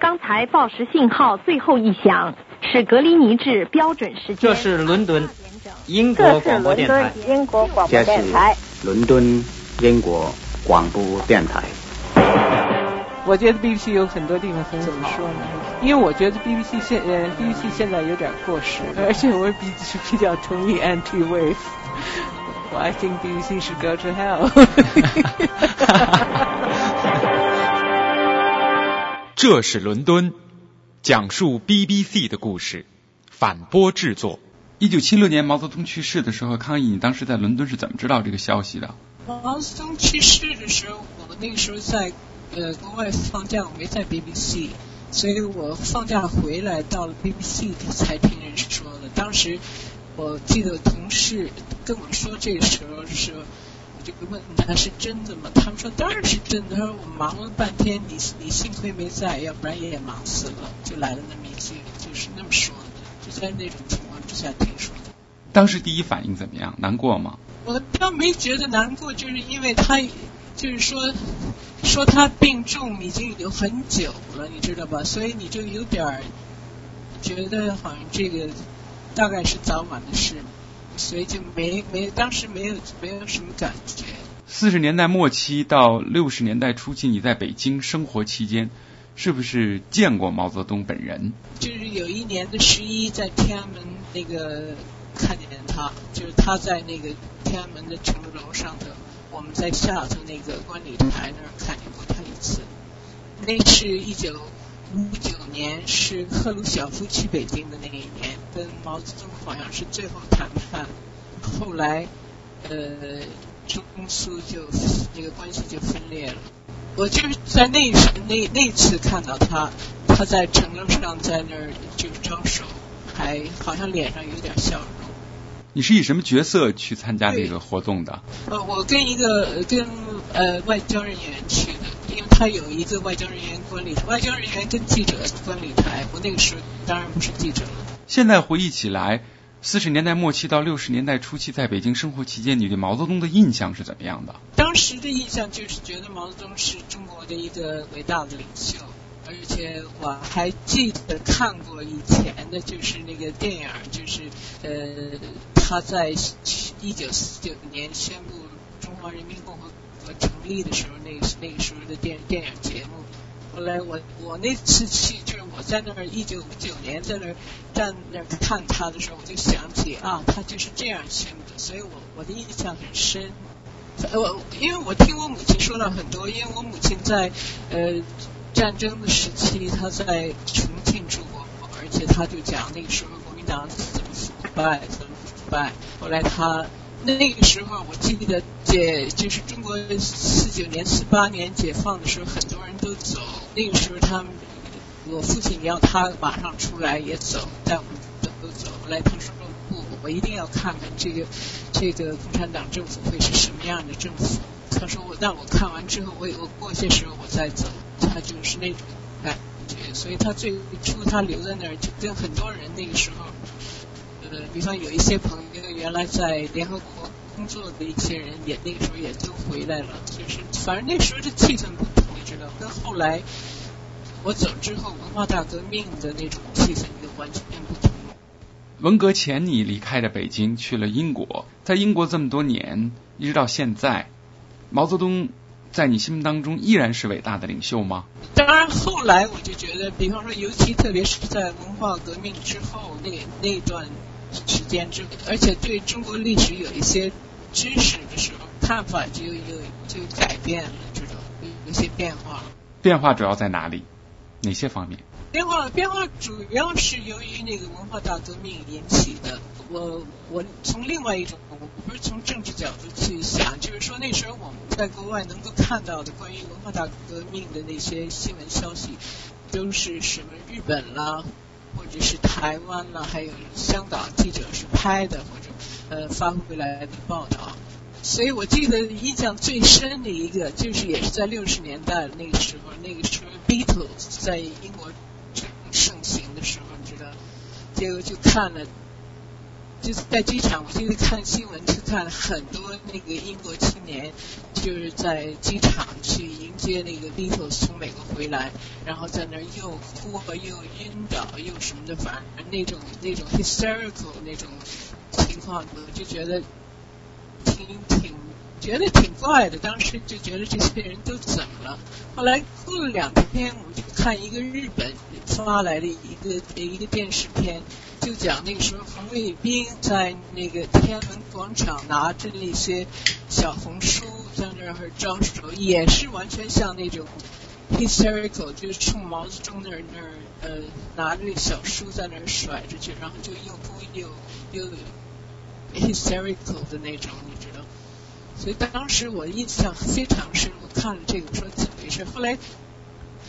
刚才报时信号最后一响，是格林尼治标准时间。这是伦敦英国广播电台。英国广播电台。伦敦英国广播电台。我觉得 BBC 有很多地方很怎么说呢？因为我觉得 BBC 现呃 BBC 现在有点过时，而且我比是比较同意 Anti Wave。I think BBC should go to hell。这是伦敦，讲述 BBC 的故事，反播制作。一九七六年毛泽东去世的时候，康毅，你当时在伦敦是怎么知道这个消息的？毛泽东去世的时候，我那个时候在呃国外放假，我没在 BBC，所以我放假回来到了 BBC 才听人说的。当时。我记得同事跟我说，这个时候是，这个问他是真的吗？他们说当然是真的。他说我忙了半天，你你幸亏没在，要不然也忙死了。就来了那么一句，就是那么说的，就在那种情况之下听说的。当时第一反应怎么样？难过吗？我倒没觉得难过，就是因为他就是说说他病重已经有很久了，你知道吧？所以你就有点觉得好像这个。大概是早晚的事，所以就没没当时没有没有什么感觉。四十年代末期到六十年代初期，你在北京生活期间，是不是见过毛泽东本人？就是有一年的十一，在天安门那个看见他，就是他在那个天安门的城楼上头，我们在下头那个观礼台那儿看见过他一次。那是一九。五九年是赫鲁晓夫去北京的那一年，跟毛泽东好像是最后谈判，后来呃中苏就那个关系就分裂了。我就是在那时那那次看到他，他在城楼上在那儿就招手，还好像脸上有点笑容。你是以什么角色去参加这个活动的？呃，我跟一个跟呃外交人员去的，他有一个外交人员管理台，外交人员跟记者管理台。我那个时候当然不是记者了。现在回忆起来，四十年代末期到六十年代初期在北京生活期间，你对毛泽东的印象是怎么样的？当时的印象就是觉得毛泽东是中国的一个伟大的领袖，而且我还记得看过以前的，就是那个电影，就是呃。他在一九四九年宣布中华人民共和国成立的时候，那那个时候的电电影节目。后来我我那次去，就是我在那儿一九五九年在那儿站那儿看他的时候，我就想起啊，他就是这样宣布的，所以我我的印象很深。我因为我听我母亲说了很多，因为我母亲在呃战争的时期，她在重庆住过，而且她就讲那个时候国民党怎么腐败。败。后来他那个时候，我记得解就是中国四九年、四八年解放的时候，很多人都走。那个时候，他们我父亲要他马上出来也走，但我们都都走。后来他说不，我一定要看看这个这个共产党政府会是什么样的政府。他说我那我看完之后，我我过些时候我再走。他就是那种感觉，所以他最初他留在那儿，就跟很多人那个时候。呃，比方有一些朋友原来在联合国工作的一些人，也那个时候也都回来了。就是反正那时候的气氛不同，你知道，跟后来我走之后文化大革命的那种气氛就完全不同了。文革前你离开了北京，去了英国，在英国这么多年，一直到现在，毛泽东在你心目当中依然是伟大的领袖吗？当然，后来我就觉得，比方说，尤其特别是在文化革命之后那那段。时间之，而且对中国历史有一些知识的时候，看法就有就改变了，这种有些变化。变化主要在哪里？哪些方面？变化变化主要是由于那个文化大革命引起的。我我从另外一种，我不是从政治角度去想，就是说那时候我们在国外能够看到的关于文化大革命的那些新闻消息，都是什么日本啦。就是台湾呢，还有香港记者是拍的，或者呃发回来的报道。所以我记得印象最深的一个，就是也是在六十年代那个时候，那个时候 Beatles 在英国盛行的时候，你知道，结果就看了就是在机场，我记得看新闻就看了很多那个英国青年就是在机场去迎接那个 Beatles 从美国回来，然后在那儿又哭又晕倒又什么的，反正那种那种 hysterical 那种情况，我就觉得挺挺觉得挺怪的。当时就觉得这些人都怎么了？后来过了两天，我就看一个日本发来的一个一个电视片。就讲那个时候红卫兵在那个天安门广场拿着那些小红书然后招手，也是完全像那种 hysterical，就是冲毛泽东那儿那儿呃拿着小书在那儿甩着去，然后就又哭又又 hysterical 的那种，你知道？所以当时我印象非常深，我看了这个说怎么回事？后来。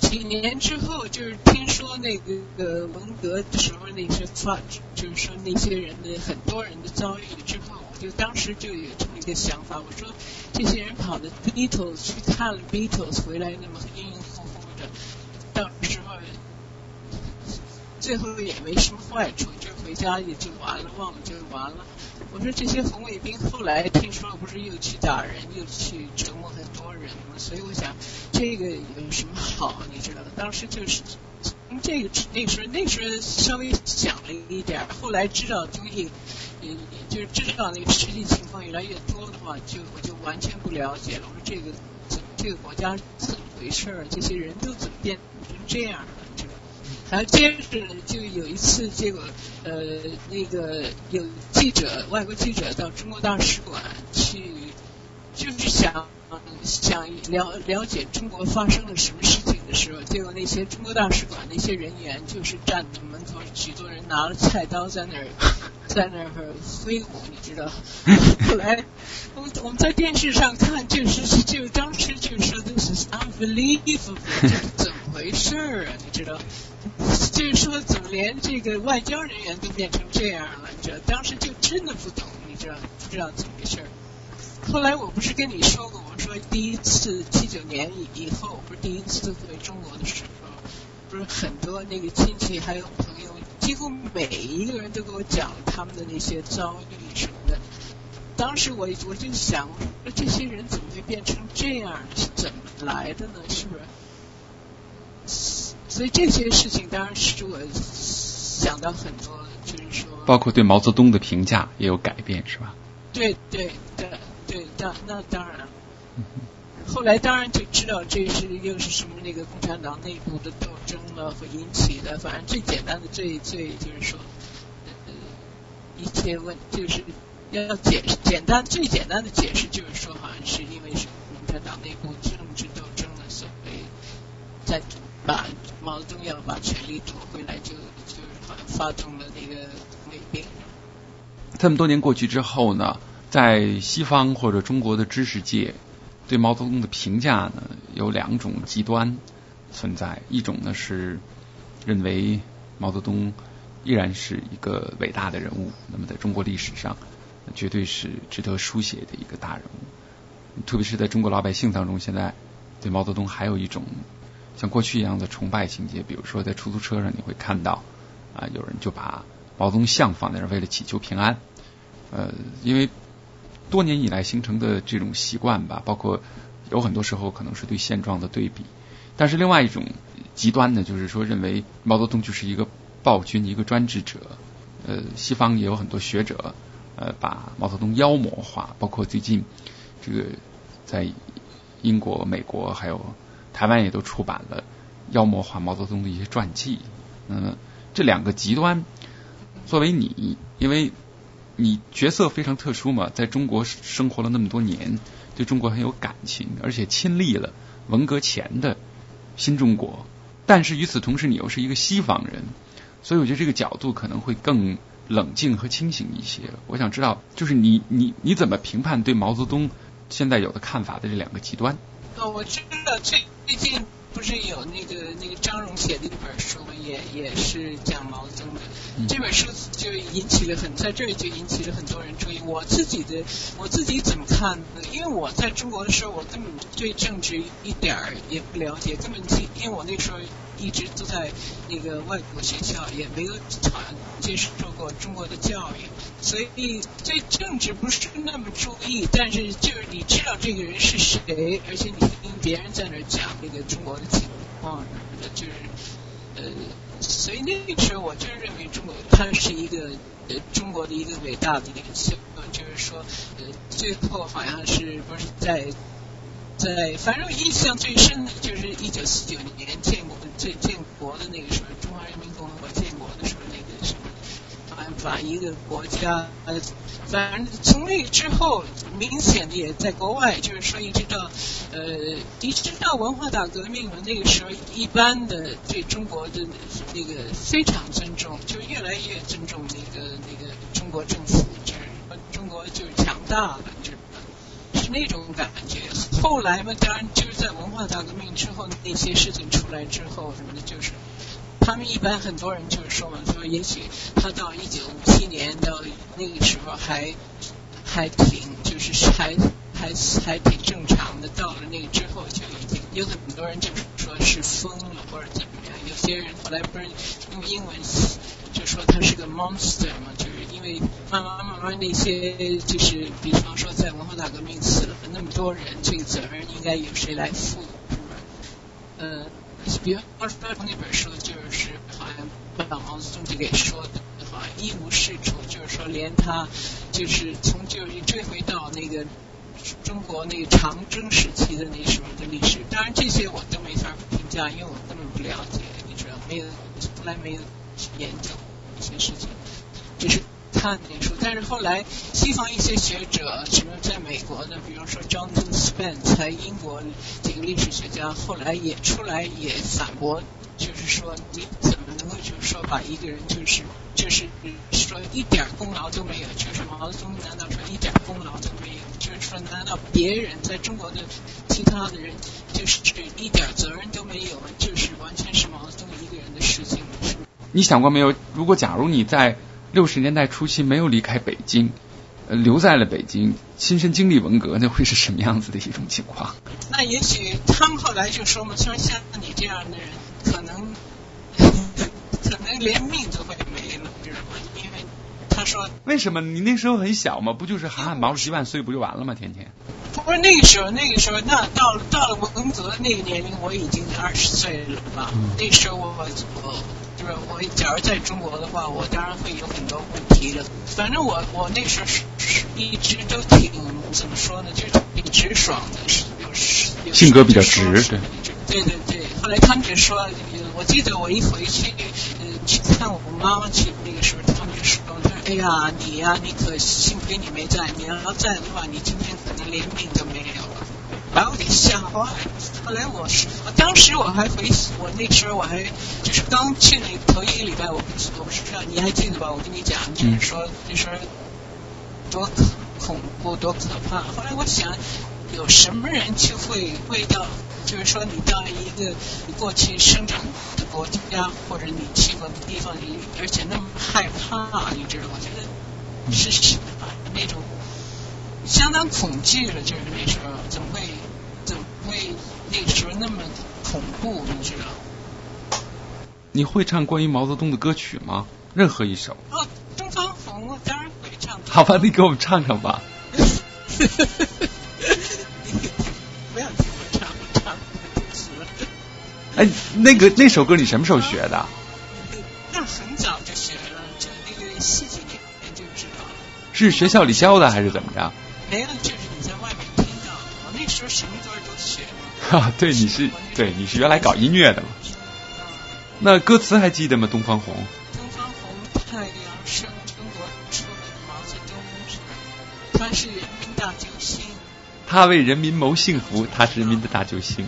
几年之后，就是听说那个文革的时候，那些发，就是说那些人的很多人的遭遇之后，就当时就有这么一个想法，我说这些人跑的 Beatles 去看了 Beatles 回来，那么晕晕乎乎的，到时候最后也没什么坏处，就回家也就完了，忘了就完了。我说这些红卫兵后来听说不是又去打人，又去折磨很多人吗？所以我想这个有什么好？你知道，当时就是这个那时候那时候稍微想了一点，后来知道东西，也就是知道那个实际情况越来越多的话，就我就完全不了解了。我说这个这个国家怎么回事？这些人都怎么变成这样了？然后接着就有一次，结果呃那个有记者，外国记者到中国大使馆去，就是想想了了解中国发生了什么事的时候，结果那些中国大使馆那些人员就是站在门口，许多人拿了菜刀在那儿在那儿挥舞，你知道？后 来我们我们在电视上看，就是就当时就说这是 unbelievable，这是怎么回事啊？你知道？就是说，怎么连这个外交人员都变成这样了？你知道，当时就真的不懂，你知道，不知道怎么回事。后来我不是跟你说过，我说第一次七九年以以后，不是第一次回中国的时候，不是很多那个亲戚还有朋友，几乎每一个人都给我讲他们的那些遭遇什么的。当时我我就想，这些人怎么会变成这样？是怎么来的呢？是不是？所以这些事情当然使我想到很多，就是说，包括对毛泽东的评价也有改变，是吧？对对对对，当那当然。后来当然就知道这是又是什么那个共产党内部的斗争了，会引起的。反正最简单的、最最就是说，呃，一切问就是要解释简单最简单的解释就是说，好像是因为是共产党内部政治斗争了，所以在。把毛泽东要把权力夺回来，就就好像发动了那个卫兵。这么多年过去之后呢，在西方或者中国的知识界，对毛泽东的评价呢有两种极端存在。一种呢是认为毛泽东依然是一个伟大的人物，那么在中国历史上绝对是值得书写的一个大人物。特别是在中国老百姓当中，现在对毛泽东还有一种。像过去一样的崇拜情节，比如说在出租车上你会看到啊，有人就把毛泽东像放在那儿，为了祈求平安。呃，因为多年以来形成的这种习惯吧，包括有很多时候可能是对现状的对比。但是另外一种极端呢，就是说认为毛泽东就是一个暴君，一个专制者。呃，西方也有很多学者呃把毛泽东妖魔化，包括最近这个在英国、美国还有。台湾也都出版了妖魔化毛泽东的一些传记。嗯，这两个极端，作为你，因为你角色非常特殊嘛，在中国生活了那么多年，对中国很有感情，而且亲历了文革前的新中国。但是与此同时，你又是一个西方人，所以我觉得这个角度可能会更冷静和清醒一些。我想知道，就是你你你怎么评判对毛泽东现在有的看法的这两个极端？我知道最最近不是有那个那个张荣写的那本书，也也是讲毛泽东的。这本书就引起了很在这儿就引起了很多人注意。我自己的我自己怎么看呢？因为我在中国的时候，我根本对政治一点儿也不了解，根本因为我那时候一直都在那个外国学校，也没有好像接受过中国的教育，所以对政治不是那么注意。但是就是你知道这个人是谁，而且你听别人在那讲那个中国的情况什么的，就是呃。所以那个时候，我就认为中国他是一个呃中国的一个伟大的领袖，就是说呃最后好像是不是在在，反正印象最深的就是一九四九年建国最建国的那个时候，中华人民共和国建国的时候那个什么，把一个国家呃。反正从那之后，明显的也在国外，就是说一直到呃，一直到文化大革命嘛，那个时候一般的对中国的那个非常尊重，就越来越尊重那个那个中国政府，就是中国就强大了，就是那种感觉。后来嘛，当然就是在文化大革命之后那些事情出来之后什么的，就是。他们一般很多人就是说嘛，说也许他到一九五七年到那个时候还还挺就是还还还挺正常的，到了那个之后就已经有很多人就是说是疯了或者怎么样。有些人后来不是用英文就说他是个 monster 嘛，就是因为慢慢慢慢那些就是比方说在文化大革命死了那么多人，这个责任应该由谁来负？是吧？呃。比方说那本书就是好像把毛泽东就给说的，好像一无是处，就是说连他就是从就是追回到那个中国那个长征时期的那时候的历史，当然这些我都没法评价，因为我根本不了解，你知道没有从来没有去研究一些事情，就是。看那书，但是后来西方一些学者，什么在美国的，比如说 Jonathan Spence，在英国这个历史学家，后来也出来也反驳，就是说你怎么能够就是说把一个人就是就是说一点功劳都没有，就是毛泽东难道说一点功劳都没有？就是说难道别人在中国的其他的人就是一点责任都没有？就是完全是毛泽东一个人的事情？你想过没有？如果假如你在六十年代初期没有离开北京，留在了北京，亲身经历文革，那会是什么样子的一种情况？那也许他们后来就说嘛，说像你这样的人，可能 可能连命都会没了，知道吗？因为他说为什么你那时候很小嘛，不就是喊喊毛主席万岁不就完了吗？天天不是那个时候，那个时候那到到了文革那个年龄，我已经二十岁了吧？那时候我我。就是我，假如在中国的话，我当然会有很多问题的。反正我我那时候是一直都挺怎么说呢，就是挺直爽的，有性格比较直，对。对对对，后来他们就说，我记得我一回去呃去看我妈妈去那个时候，他们就说，哎呀你呀，你可幸亏你没在，你要在的话，你今天可能连命都没有了。把我给吓坏了。后来我是，我当时我还回，我那时候我还就是刚去那头一个礼拜，我我不知道你还记得吧？我跟你讲，就是说就说多可恐怖，多可怕。后来我想，有什么人就会会到，就是说你到一个你过去生长的国家，或者你去过的地方，你而且那么害怕，你知道？我觉得是什么那种。相当恐惧了，就是那时候，怎么会怎么会那么恐怖？你知道？你会唱关于毛泽东的歌曲吗？任何一首？啊，东方红，我当然会唱。好吧，你给我们唱唱吧。不要听我唱，我唱。哎，那个那首歌你什么时候学的？那很早就学了，就那个戏剧里面就知道了。是学校里教的还是怎么着？没有，就是你在外面听到。我那时候什么歌都学哈，对，你是对，你是原来搞音乐的嘛？那歌词还记得吗？东方红。东方红，太阳升，中国出了毛泽东，他是人民大救星。他为人民谋幸福，他是人民的大救星。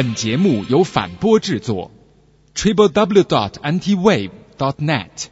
本节目由反播制作，triple w dot antiwave dot net。